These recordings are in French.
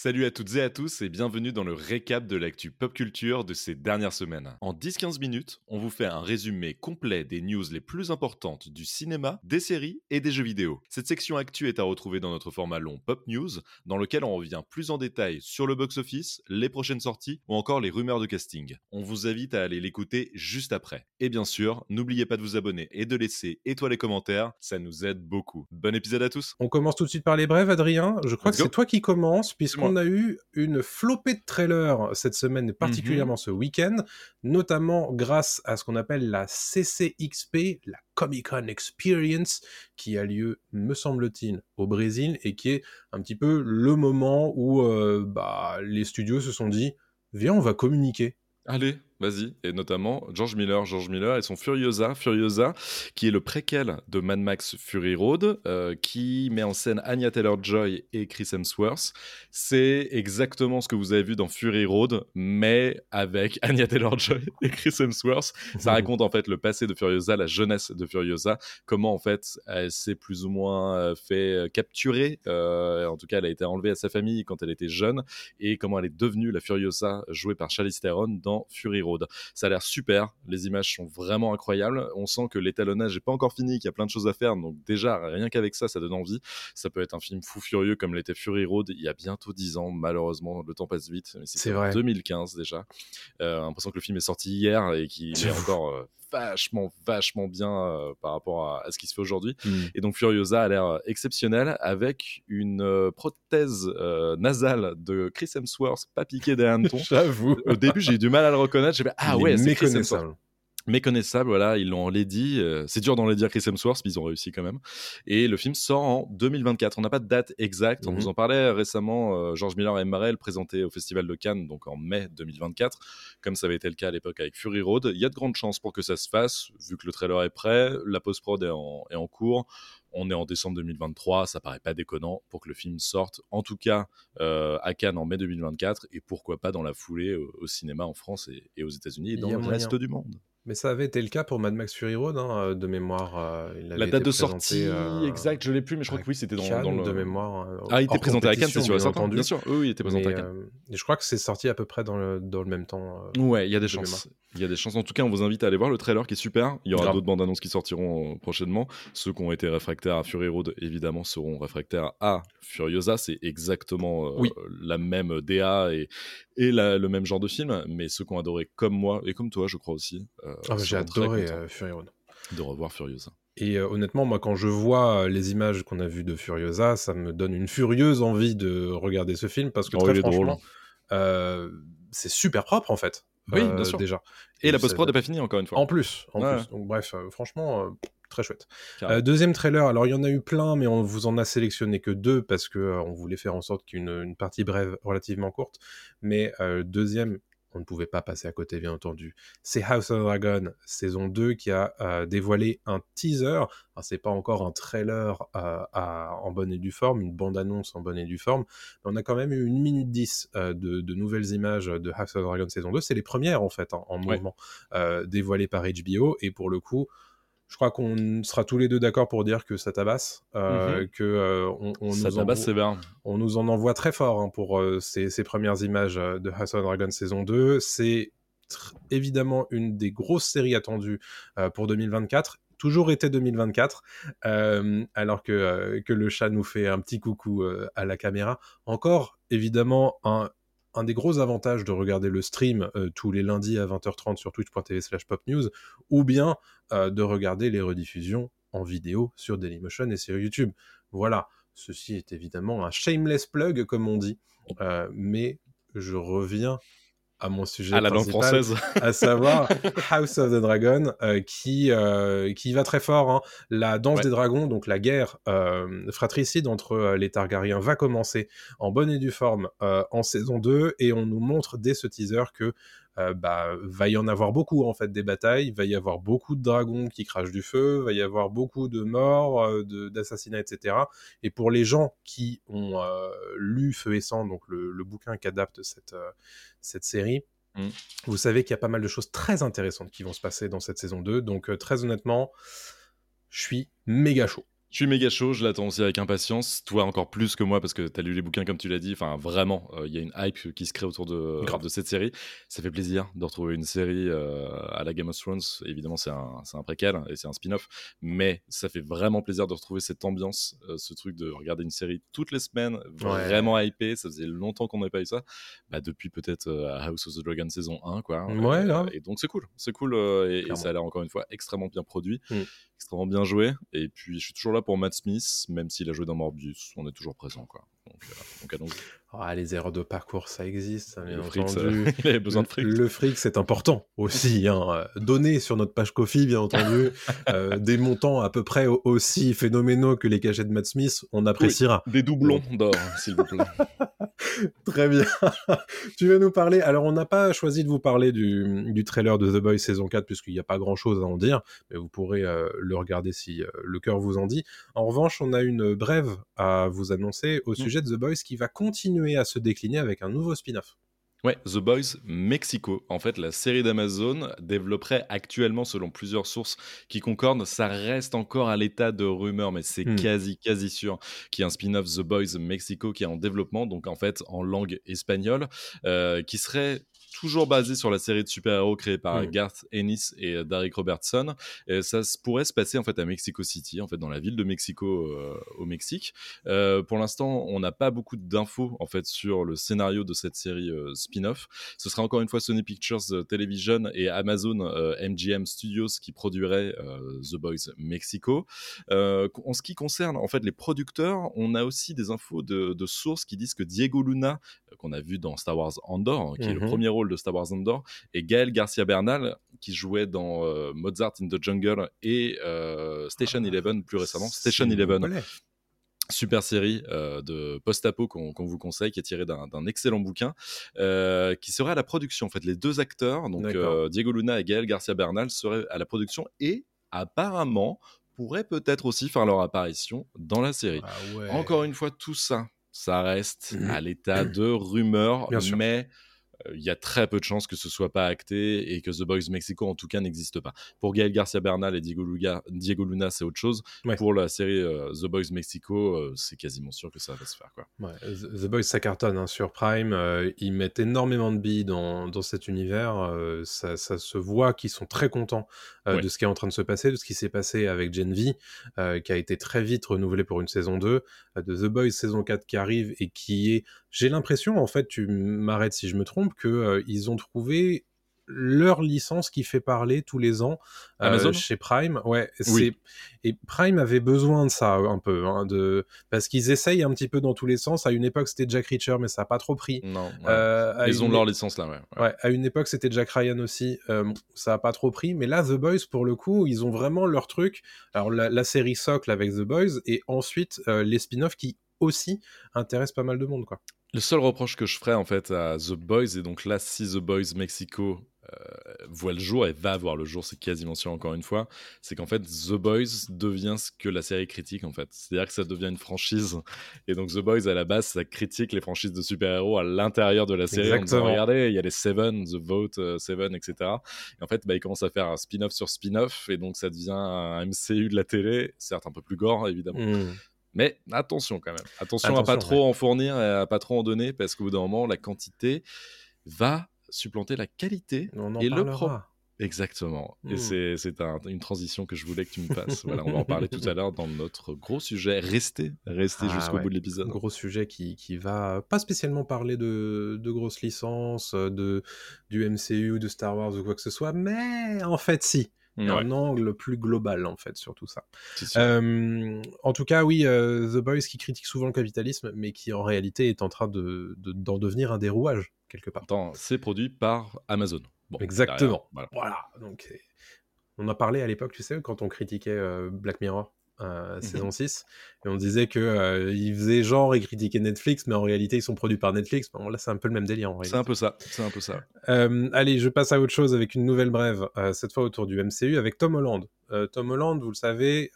Salut à toutes et à tous et bienvenue dans le récap de l'actu pop culture de ces dernières semaines. En 10-15 minutes, on vous fait un résumé complet des news les plus importantes du cinéma, des séries et des jeux vidéo. Cette section actu est à retrouver dans notre format long Pop News, dans lequel on revient plus en détail sur le box-office, les prochaines sorties ou encore les rumeurs de casting. On vous invite à aller l'écouter juste après. Et bien sûr, n'oubliez pas de vous abonner et de laisser étoiles et commentaires, ça nous aide beaucoup. Bon épisode à tous. On commence tout de suite par les brèves, Adrien. Je crois Let's que c'est toi qui commence, puisqu'on moi. a eu une flopée de trailers cette semaine, et particulièrement ce week-end, notamment grâce à ce qu'on appelle la CCXP, la Comic Con Experience, qui a lieu, me semble-t-il, au Brésil, et qui est un petit peu le moment où euh, bah, les studios se sont dit, viens, on va communiquer. Allez, vas-y. Et notamment George Miller, George Miller et son Furiosa, Furiosa, qui est le préquel de Mad Max Fury Road, euh, qui met en scène Anya Taylor-Joy et Chris Hemsworth. C'est exactement ce que vous avez vu dans Fury Road, mais avec Anya Taylor-Joy et Chris Hemsworth. Ça raconte en fait le passé de Furiosa, la jeunesse de Furiosa, comment en fait elle s'est plus ou moins euh, fait euh, capturer, euh, en tout cas elle a été enlevée à sa famille quand elle était jeune, et comment elle est devenue la Furiosa jouée par Charlize Theron dans Fury Road. Ça a l'air super, les images sont vraiment incroyables, on sent que l'étalonnage n'est pas encore fini, qu'il y a plein de choses à faire, donc déjà rien qu'avec ça, ça donne envie. Ça peut être un film fou furieux comme l'était Fury Road il y a bientôt 10 ans, malheureusement le temps passe vite, mais C'est vrai. en 2015 déjà. Euh, l'impression que le film est sorti hier et qu'il est encore euh, vachement, vachement bien euh, par rapport à, à ce qui se fait aujourd'hui. Mm. Et donc Furiosa a l'air euh, exceptionnel avec une euh, prothèse euh, nasale de Chris Hemsworth pas piquée des hannetons. J'avoue. Au début, j'ai eu du mal à le reconnaître. J'ai fait ah ouais, c'est Chris Hemsworth. Méconnaissable. Voilà, ils l'ont lady. euh, c'est dur d'en dire Chris Hemsworth, mais ils ont réussi quand même. Et le film sort en 2024. On n'a pas de date exacte. On Mhm. nous en parlait récemment. euh, George Miller et Marel présenté au Festival de Cannes, donc en mai 2024, comme ça avait été le cas à l'époque avec Fury Road. Il y a de grandes chances pour que ça se fasse, vu que le trailer est prêt, la post-prod est en, est en cours. On est en décembre 2023, ça paraît pas déconnant pour que le film sorte, en tout cas euh, à Cannes en mai 2024, et pourquoi pas dans la foulée au, au cinéma en France et, et aux États-Unis et dans le moyen. reste du monde. Mais ça avait été le cas pour Mad Max Fury Road, hein, de mémoire. euh, La date de sortie euh, exacte, je l'ai plus, mais je crois que oui, c'était dans, dans le. de mémoire. euh, Ah, il était présenté à Cannes, c'est sûr bien entendu. Bien sûr, oui, il était présenté Mais, à Cannes. euh, et je crois que c'est sorti à peu près dans le, dans le même temps. euh. Ouais, il y a des de chances. Il y a des chances. En tout cas, on vous invite à aller voir le trailer qui est super. Il y aura d'autres bandes annonces qui sortiront euh, prochainement. Ceux qui ont été réfractaires à Fury Road, évidemment, seront réfractaires à Furiosa. C'est exactement euh, Oui. la même DA et, et la- le même genre de film. Mais ceux qui ont adoré, comme moi et comme toi, je crois aussi, euh, Ah, bah, j'ai adoré euh, Fury Road. de revoir Furiosa. Et euh, honnêtement, moi, quand je vois euh, les images qu'on a vues de Furiosa, ça me donne une furieuse envie de regarder ce film parce que Oh, très franchement, euh, c'est super propre en fait. Oui, euh, bien sûr. Déjà. Et la post-prod n'est pas finie, encore une fois. En plus, en Ouais. plus. Donc bref, euh, franchement, euh, très chouette. Euh, deuxième trailer, alors il y en a eu plein, mais on vous en a sélectionné que deux parce que euh, on voulait faire en sorte qu'une une partie brève relativement courte. Mais euh, deuxième, on ne pouvait pas passer à côté, bien entendu. C'est House of Dragon saison 2 qui a euh, dévoilé un teaser. Alors, c'est pas encore un trailer euh, à- en bonne et due forme, une bande-annonce en bonne et due forme, mais on a quand même eu une minute 10 euh, de, de nouvelles images de House of Dragon saison 2. C'est les premières en fait en, en Ouais. mouvement dévoilées par HBO et pour le coup, je crois qu'on sera tous les deux d'accord pour dire que ça tabasse, euh, que euh, on, on Ça nous tabasse envoie- sévère. on nous en envoie très fort hein, pour euh, ces, ces premières images de House of Dragon saison 2. C'est évidemment une des grosses séries attendues euh, pour 2024. Toujours été 2024, euh, alors que, euh, que le chat nous fait un petit coucou euh, à la caméra. Encore, évidemment, un, un des gros avantages de regarder le stream euh, tous les lundis à 20h30 sur twitch.tv slash popnews, ou bien euh, de regarder les rediffusions en vidéo sur Dailymotion et sur YouTube. Voilà, ceci est évidemment un shameless plug, comme on dit, Euh, mais je reviens à mon sujet À la langue française. à savoir House of the Dragon, euh, qui, euh, qui va très fort. hein. La danse Ouais. des dragons, donc la guerre euh, fratricide entre les Targaryens, va commencer en bonne et due forme euh, en saison 2, et on nous montre dès ce teaser que euh, bah, va y en avoir beaucoup en fait des batailles, va y avoir beaucoup de dragons qui crachent du feu, va y avoir beaucoup de morts, euh, d'assassinats, etc. Et pour les gens qui ont euh, lu Feu et Sang, donc le, le bouquin qu'adapte cette, cette série, Mm. vous savez qu'il y a pas mal de choses très intéressantes qui vont se passer dans cette saison 2. Donc très honnêtement, je suis méga chaud. Je suis méga chaud, je l'attends aussi avec impatience. Toi encore plus que moi parce que tu as lu les bouquins comme tu l'as dit. Enfin, vraiment, euh, il y a une hype qui se crée autour de, de cette série. Ça fait plaisir de retrouver une série euh, à la Game of Thrones. Évidemment, c'est un, un, préquel et c'est un spin-off. Mais ça fait vraiment plaisir de retrouver cette ambiance, euh, ce truc de regarder une série toutes les semaines, vraiment hypé. Ça faisait longtemps qu'on n'avait pas eu ça. Bah, depuis peut-être House of the Dragon saison 1. Quoi. Ouais, et donc c'est cool. C'est cool et, ça a l'air encore une fois extrêmement bien produit. Mm extrêmement bien joué. Et puis, je suis toujours là pour Matt Smith, même s'il a joué dans Morbius, on est toujours présent. Quoi. Donc, donc ah, les erreurs de parcours, ça existe, bien le. Fric, il besoin de fric. Le, fric, c'est important aussi. Hein. Donner sur notre page Kofi, bien entendu, euh, des montants à peu près aussi phénoménaux que les cachets de Matt Smith, on appréciera. des doublons d'or, s'il vous plaît. Très bien. tu vas nous parler. Alors, on n'a pas choisi de vous parler du, du, trailer de The Boys saison 4, puisqu'il n'y a pas grand chose à en dire, mais vous pourrez euh, le regarder si euh, le cœur vous en dit. En revanche, on a une brève à vous annoncer au mm. sujet de The Boys qui va continuer à se décliner avec un nouveau spin-off. Ouais, The Boys Mexico. En fait, la série d'Amazon développerait actuellement, selon plusieurs sources qui concordent, ça reste encore à l'état de rumeur, mais c'est hmm. quasi, quasi sûr qu'il y a un spin-off The Boys Mexico qui est en développement, donc en fait en langue espagnole, euh, qui serait toujours basé sur la série de super-héros créée par mm. Garth Ennis et euh, Derek Robertson. Et ça pourrait se passer en fait à Mexico City, en fait dans la ville de Mexico euh, au Mexique. Euh, pour l'instant, on n'a pas beaucoup d'infos en fait sur le scénario de cette série spin-off. Ce sera encore une fois Sony Pictures Television et Amazon MGM Studios qui produiraient The Boys Mexico. en ce qui concerne en fait les producteurs, on a aussi des infos de, sources qui disent que Diego Luna, qu'on a vu dans Star Wars Andor, qui est le mm-hmm. premier rôle de Star Wars Andor, et Gaël Garcia Bernal, qui jouait dans euh, Mozart in the Jungle et euh, Station ah, Eleven plus récemment. Station Eleven. Super série euh, de post-apo qu'on vous conseille, qui est tirée d'un excellent bouquin, qui serait à la production. En fait, les deux acteurs, donc Diego Luna et Gaël Garcia Bernal, seraient à la production et apparemment pourraient peut-être aussi faire leur apparition dans la série. Ah Encore une fois, tout ça, ça reste mmh. à l'état de rumeur, mais il y a très peu de chances que ce soit pas acté et que The Boys Mexico en tout cas n'existe pas. Pour Gaël Garcia Bernal et Diego, Diego Luna, c'est autre chose. Pour la série euh, The Boys Mexico, euh, c'est quasiment sûr que ça va se faire. Quoi. The Boys, ça cartonne hein, sur Prime. Euh, ils mettent énormément de billes dans, dans cet univers. Ça, ça, se voit qu'ils sont très contents de ce qui est en train de se passer, de ce qui s'est passé avec Gen V, qui a été très vite renouvelé pour une saison 2, de The Boys saison 4 qui arrive et qui est, j'ai l'impression, en fait, tu m'arrêtes si je me trompe, qu'ils euh, ont trouvé leur licence qui fait parler tous les ans euh, chez Prime. Ouais, c'est et Prime avait besoin de ça un peu, hein, de parce qu'ils essayent un petit peu dans tous les sens. À une époque, c'était Jack Reacher, mais ça a pas trop pris. Non, euh, ils ont leur licence là, ouais. ouais. À une époque, c'était Jack Ryan aussi. ça a pas trop pris, mais là, The Boys, pour le coup, ils ont vraiment leur truc. Alors la, la série socle avec The Boys et ensuite les spin-offs qui aussi intéressent pas mal de monde, quoi. Le seul reproche que je ferais en fait à The Boys, et donc là, si The Boys Mexico euh, voit le jour et va voir le jour, c'est quasiment sûr encore une fois, c'est qu'en fait The Boys devient ce que la série critique en fait. C'est-à-dire que ça devient une franchise. Et donc The Boys à la base, ça critique les franchises de super-héros à l'intérieur de la série. Exactement. regardez, il y a les Seven, The Vote, euh, Seven, etc. Et en fait, bah, ils commencent à faire un spin-off sur spin-off et donc ça devient un MCU de la télé, certes un peu plus gore évidemment. Hmm. Mais attention quand même. Attention, à pas trop en fournir et à pas trop en donner parce qu'au bout d'un moment, la quantité va supplanter la qualité on en et le propre. Exactement. Et hmm. c'est une transition que je voulais que tu me passes. voilà, on va en parler tout à l'heure dans notre gros sujet. Restez, restez ah jusqu'au bout de l'épisode. Gros sujet qui, qui va pas spécialement parler de, de grosses licences, de, du MCU, de Star Wars ou quoi que ce soit, mais en fait, si un angle plus global en fait sur tout ça. Euh, en tout cas, oui, euh, The Boys qui critique souvent le capitalisme, mais qui en réalité est en train de, d'en devenir un des rouages quelque part. c'est produit par Amazon. Exactement. voilà. Donc, on a parlé à l'époque, tu sais, quand on critiquait euh, Black Mirror. Euh, saison 6 et on disait que euh, ils faisaient genre et critiquaient Netflix mais en réalité ils sont produits par Netflix. Bon, là c'est un peu le même délire c'est un peu ça. C'est un peu ça. Euh, allez je passe à autre chose avec une nouvelle brève cette fois autour du MCU avec Tom Holland. Tom Holland vous le savez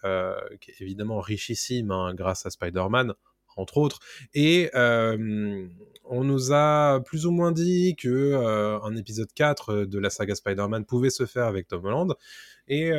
qui est évidemment richissime hein, grâce à Spider-Man entre autres. Et on nous a plus ou moins dit que un épisode 4 de la saga Spider-Man pouvait se faire avec Tom Holland. Et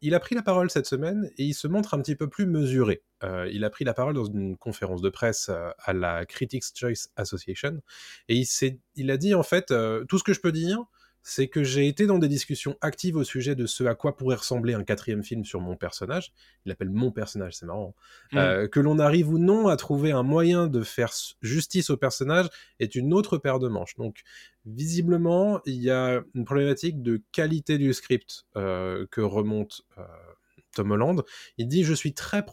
il a pris la parole cette semaine et il se montre un petit peu plus mesuré. Euh, il a pris la parole dans une conférence de presse euh, à la Critics Choice Association et il, il a dit en fait euh, tout ce que je peux dire, c'est que j'ai été dans des discussions actives au sujet de ce à quoi pourrait ressembler un quatrième film sur mon personnage. Il appelle mon personnage, c'est marrant. Hein. Mm. que l'on arrive ou non à trouver un moyen de faire justice au personnage est une autre paire de manches. Donc visiblement, il y a une problématique de qualité du script euh, que remonte euh, Tom Holland. Il dit Je suis très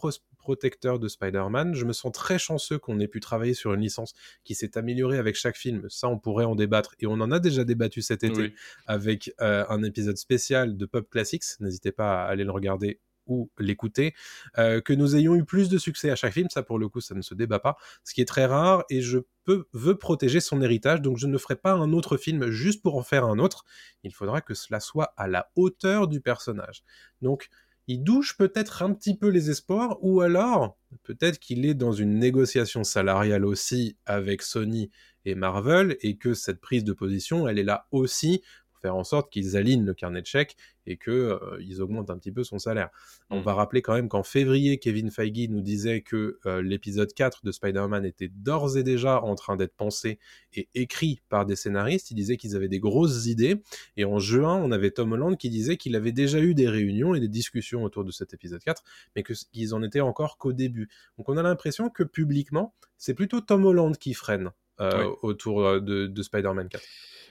protecteur de Spider-Man. Je me sens très chanceux qu'on ait pu travailler sur une licence qui s'est améliorée avec chaque film. Ça, on pourrait en débattre. Et on en a déjà débattu cet été avec euh, un épisode spécial de Pop Classics. N'hésitez pas à aller le regarder ou l'écouter, euh, que nous ayons eu plus de succès à chaque film, ça pour le coup ça ne se débat pas, ce qui est très rare et je peux, veux protéger son héritage, donc je ne ferai pas un autre film juste pour en faire un autre, il faudra que cela soit à la hauteur du personnage. Donc il douche peut-être un petit peu les espoirs, ou alors peut-être qu'il est dans une négociation salariale aussi avec Sony et Marvel, et que cette prise de position, elle est là aussi faire en sorte qu'ils alignent le carnet de chèques et qu'ils euh, augmentent un petit peu son salaire. On mm. va rappeler quand même qu'en février, Kevin Feige nous disait que euh, l'épisode 4 de Spider-Man était d'ores et déjà en train d'être pensé et écrit par des scénaristes. Il disait qu'ils avaient des grosses idées. Et en juin, on avait Tom Holland qui disait qu'il avait déjà eu des réunions et des discussions autour de cet épisode 4, mais qu'ils en étaient encore qu'au début. Donc on a l'impression que publiquement, c'est plutôt Tom Holland qui freine euh, autour de, de Spider-Man 4.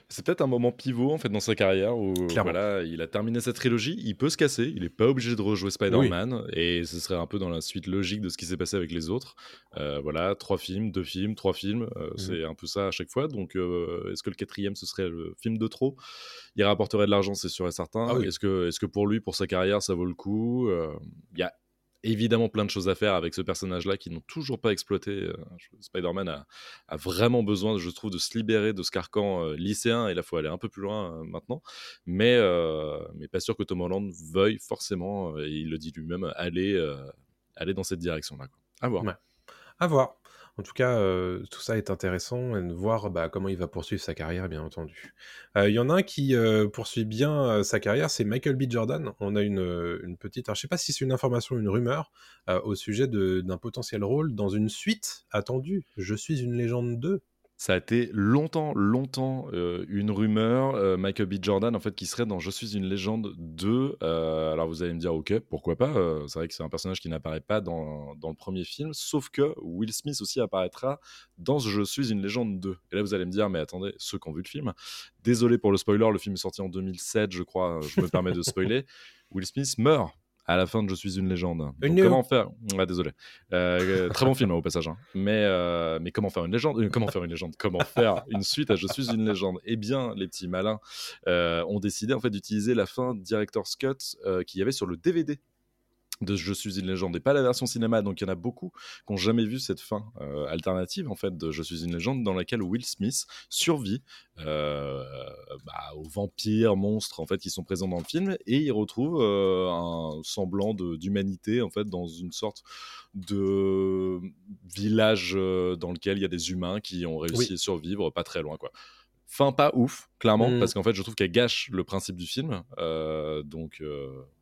C'est peut-être un moment pivot en fait dans sa carrière où voilà, il a terminé cette trilogie, il peut se casser, il n'est pas obligé de rejouer Spider-Man et ce serait un peu dans la suite logique de ce qui s'est passé avec les autres. Euh, voilà, trois films, deux films, trois films, euh, mmh. c'est un peu ça à chaque fois. Donc euh, est-ce que le quatrième ce serait le film de trop? Il rapporterait de l'argent, c'est sûr et certain. Ah est-ce que, est que pour lui, pour sa carrière, ça vaut le coup? Il y a évidemment plein de choses à faire avec ce personnage-là qui n'ont toujours pas exploité. Euh, Spider-Man a, vraiment besoin, je trouve, de se libérer de ce carcan euh, lycéen et là, il faut aller un peu plus loin euh, maintenant. Mais, mais pas sûr que Tom Holland veuille forcément, et il le dit lui-même, aller, aller dans cette direction-là. À voir. À voir. En tout cas, tout ça est intéressant et de voir bah, comment il va poursuivre sa carrière, bien entendu. Il y en a un qui poursuit bien sa carrière, c'est Michael B. Jordan. On a une, une petite, alors, je sais pas si c'est une information ou une rumeur au sujet d'un potentiel rôle dans une suite attendue. Je suis une légende 2. Ça a été longtemps, longtemps euh, une rumeur. Euh, Michael B. Jordan, en fait, qui serait dans Je suis une légende 2. Euh, alors vous allez me dire, ok, pourquoi pas C'est vrai que c'est un personnage qui n'apparaît pas dans, dans, le premier film. Sauf que Will Smith aussi apparaîtra dans Je suis une légende 2. Et là, vous allez me dire, mais attendez, ceux qui ont vu le film, désolé pour le spoiler, le film est sorti en 2007, je crois, je me permets de spoiler. Will Smith meurt à la fin de Je suis une légende. comment faire? Désolé. Euh, très bon film hein, au passage. Hein. Mais, euh, mais comment faire une légende? Euh, Comment faire une légende? Comment faire une suite à Je suis une légende? Eh bien, les petits malins ont décidé en fait d'utiliser la fin Director's Cut qu'il y avait sur le DVD de Je suis une légende et pas la version cinéma. Donc il y en a beaucoup qui n'ont jamais vu cette fin euh, alternative en fait de Je suis une légende dans laquelle Will Smith survit euh, bah, aux vampires, monstres en fait qui sont présents dans le film et il retrouve euh, un semblant d'humanité en fait dans une sorte de village dans lequel il y a des humains qui ont réussi à survivre pas très loin quoi. Fin pas ouf, clairement, mmh. parce qu'en fait, je trouve qu'elle gâche le principe du film. donc,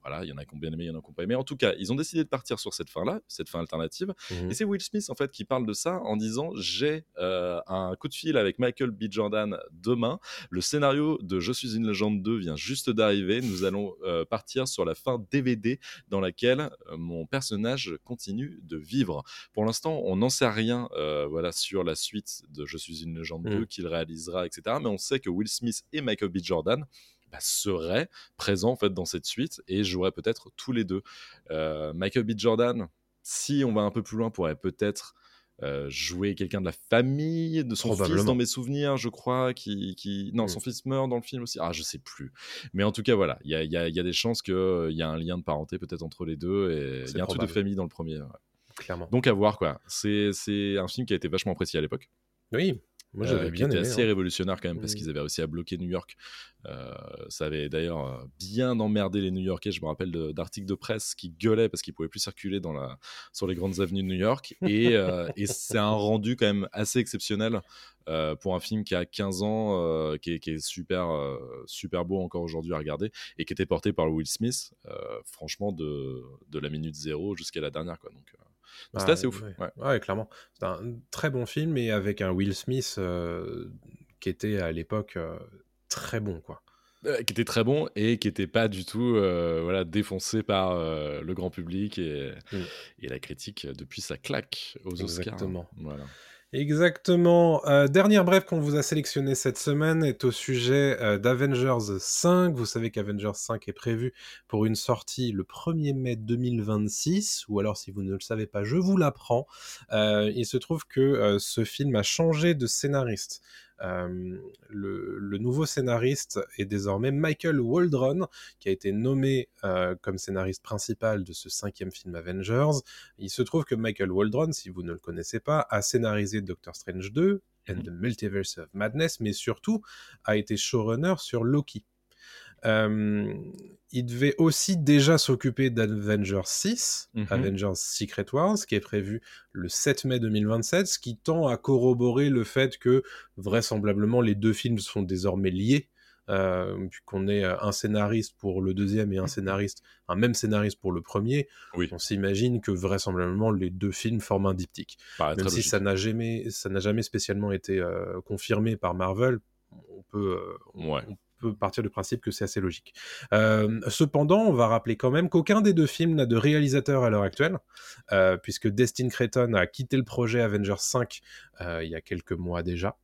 voilà, il y en a qui ont bien aimé, il y en a qui n'ont pas aimé. En tout cas, ils ont décidé de partir sur cette fin-là, cette fin alternative. Mhm. Et c'est Will Smith, en fait, qui parle de ça en disant J'ai euh, un coup de fil avec Michael B. Jordan demain. Le scénario de Je suis une légende 2 vient juste d'arriver. Nous allons euh, partir sur la fin DVD dans laquelle euh, mon personnage continue de vivre. Pour l'instant, on n'en sait rien voilà, sur la suite de Je suis une légende 2 mhm. qu'il réalisera, etc. Mais on sait que Will Smith et Michael B. Jordan bah, serait présent en fait dans cette suite et jouerait peut-être tous les deux. Euh, Michael B. Jordan, si on va un peu plus loin, pourrait peut-être euh, jouer quelqu'un de la famille de son fils dans mes souvenirs, je crois, qui, qui... non, son fils meurt dans le film aussi. Ah, je sais plus. Mais en tout cas, voilà, il y a, y, a, y a, des chances qu'il euh, y a un lien de parenté peut-être entre les deux et il y a un truc de famille dans le premier. Clairement. Donc à voir quoi. C'est un film qui a été vachement apprécié à l'époque. Oui, Moi, j'avais bien qui était assez hein. révolutionnaire quand même, parce Mmh. qu'ils avaient réussi à bloquer New York. ça avait d'ailleurs bien emmerdé les New Yorkais. Je me rappelle d'articles de, presse qui gueulaient parce qu'ils pouvaient plus circuler dans la, sur les grandes avenues de New York. Et, et c'est un rendu quand même assez exceptionnel euh, pour un film qui a 15 ans, euh, qui, est, qui, est, super, euh, super beau encore aujourd'hui à regarder, et qui était porté par Will Smith, franchement, de, de, la minute zéro jusqu'à la dernière. Quoi. Donc, ah, c'était assez ouf. Ouais. Ouais. ouais clairement. C'est un très bon film, et avec un Will Smith qui était à l'époque très bon. quoi qui était très bon et qui n'était pas du tout euh, voilà, défoncé par euh, le grand public et, mmh. et, la critique depuis sa claque aux Oscars. Exactement. Voilà. Exactement. Euh, dernière brève qu'on vous a sélectionnée cette semaine est au sujet euh, d'Avengers 5. Vous savez qu'Avengers 5 est prévu pour une sortie le 1er mai 2026, ou alors si vous ne le savez pas, je vous l'apprends. Euh, il se trouve que ce film a changé de scénariste. Euh, le, le, nouveau scénariste est désormais Michael Waldron, qui a été nommé euh, comme scénariste principal de ce cinquième film Avengers. Il se trouve que Michael Waldron, si vous ne le connaissez pas, a scénarisé Doctor Strange 2 and the Multiverse of Madness, mais surtout a été showrunner sur Loki. Euh, il devait aussi déjà s'occuper d'Avengers 6, Mhm. Avengers Secret Wars, qui est prévu le 7 mai 2027, ce qui tend à corroborer le fait que vraisemblablement les deux films sont désormais liés, euh, puisqu'on est un scénariste pour le deuxième et un scénariste, un même scénariste pour le premier. Oui. On s'imagine que vraisemblablement les deux films forment un diptyque. Même si logique. ça n'a jamais, ça n'a jamais spécialement été euh, confirmé par Marvel, on peut, euh, Ouais. on partir du principe que c'est assez logique. Euh, cependant, on va rappeler quand même qu'aucun des deux films n'a de réalisateur à l'heure actuelle, euh, puisque Destin Creighton a quitté le projet Avengers 5 euh, il y a quelques mois déjà.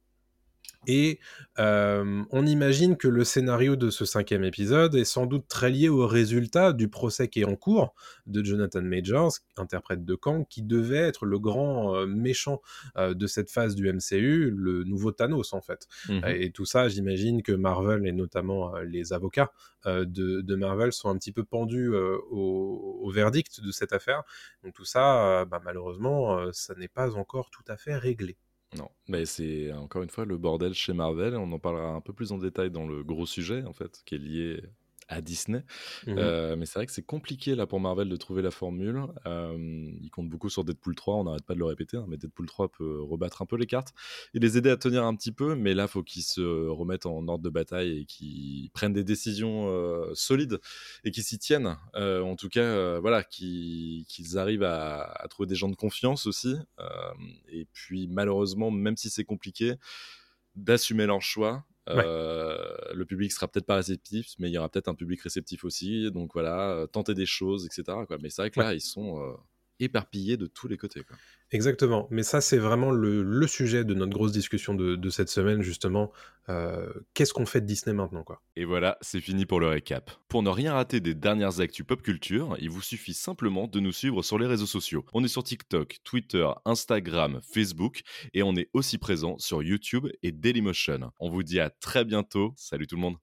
Et euh, on imagine que le scénario de ce cinquième épisode est sans doute très lié au résultat du procès qui est en cours de Jonathan Majors, interprète de Kang, qui devait être le grand euh, méchant euh, de cette phase du MCU, le nouveau Thanos en fait. Mhm. Et tout ça, j'imagine que Marvel et notamment les avocats de, de, Marvel sont un petit peu pendus au, au, verdict de cette affaire. Donc tout ça, bah, malheureusement, ça n'est pas encore tout à fait réglé. Non, mais c'est encore une fois le bordel chez Marvel. On en parlera un peu plus en détail dans le gros sujet, en fait, qui est lié à Disney. Mhm. Euh, mais c'est vrai que c'est compliqué là pour Marvel de trouver la formule. Euh, ils comptent beaucoup sur Deadpool 3, on n'arrête pas de le répéter, hein, mais Deadpool 3 peut rebattre un peu les cartes et les aider à tenir un petit peu. Mais là, faut qu'ils se remettent en ordre de bataille et qu'ils prennent des décisions euh, solides et qu'ils s'y tiennent. Euh, en tout cas, voilà, qu'ils arrivent à, à, trouver des gens de confiance aussi. Et puis, malheureusement, même si c'est compliqué, d'assumer leur choix. Ouais. Euh, le public sera peut-être pas réceptif, mais il y aura peut-être un public réceptif aussi. Donc voilà, euh, tenter des choses, etc. Quoi. Mais c'est vrai que là, Ouais. ils sont euh, éparpillés de tous les côtés. Quoi. Exactement. Mais ça, c'est vraiment le, le, sujet de notre grosse discussion de, de cette semaine, justement. Euh, Qu'est-ce qu'on fait de Disney maintenant, quoi? Et voilà, c'est fini pour le récap. Pour ne rien rater des dernières actus pop culture, il vous suffit simplement de nous suivre sur les réseaux sociaux. On est sur TikTok, Twitter, Instagram, Facebook, et on est aussi présent sur YouTube et Dailymotion. On vous dit à très bientôt. Salut tout le monde.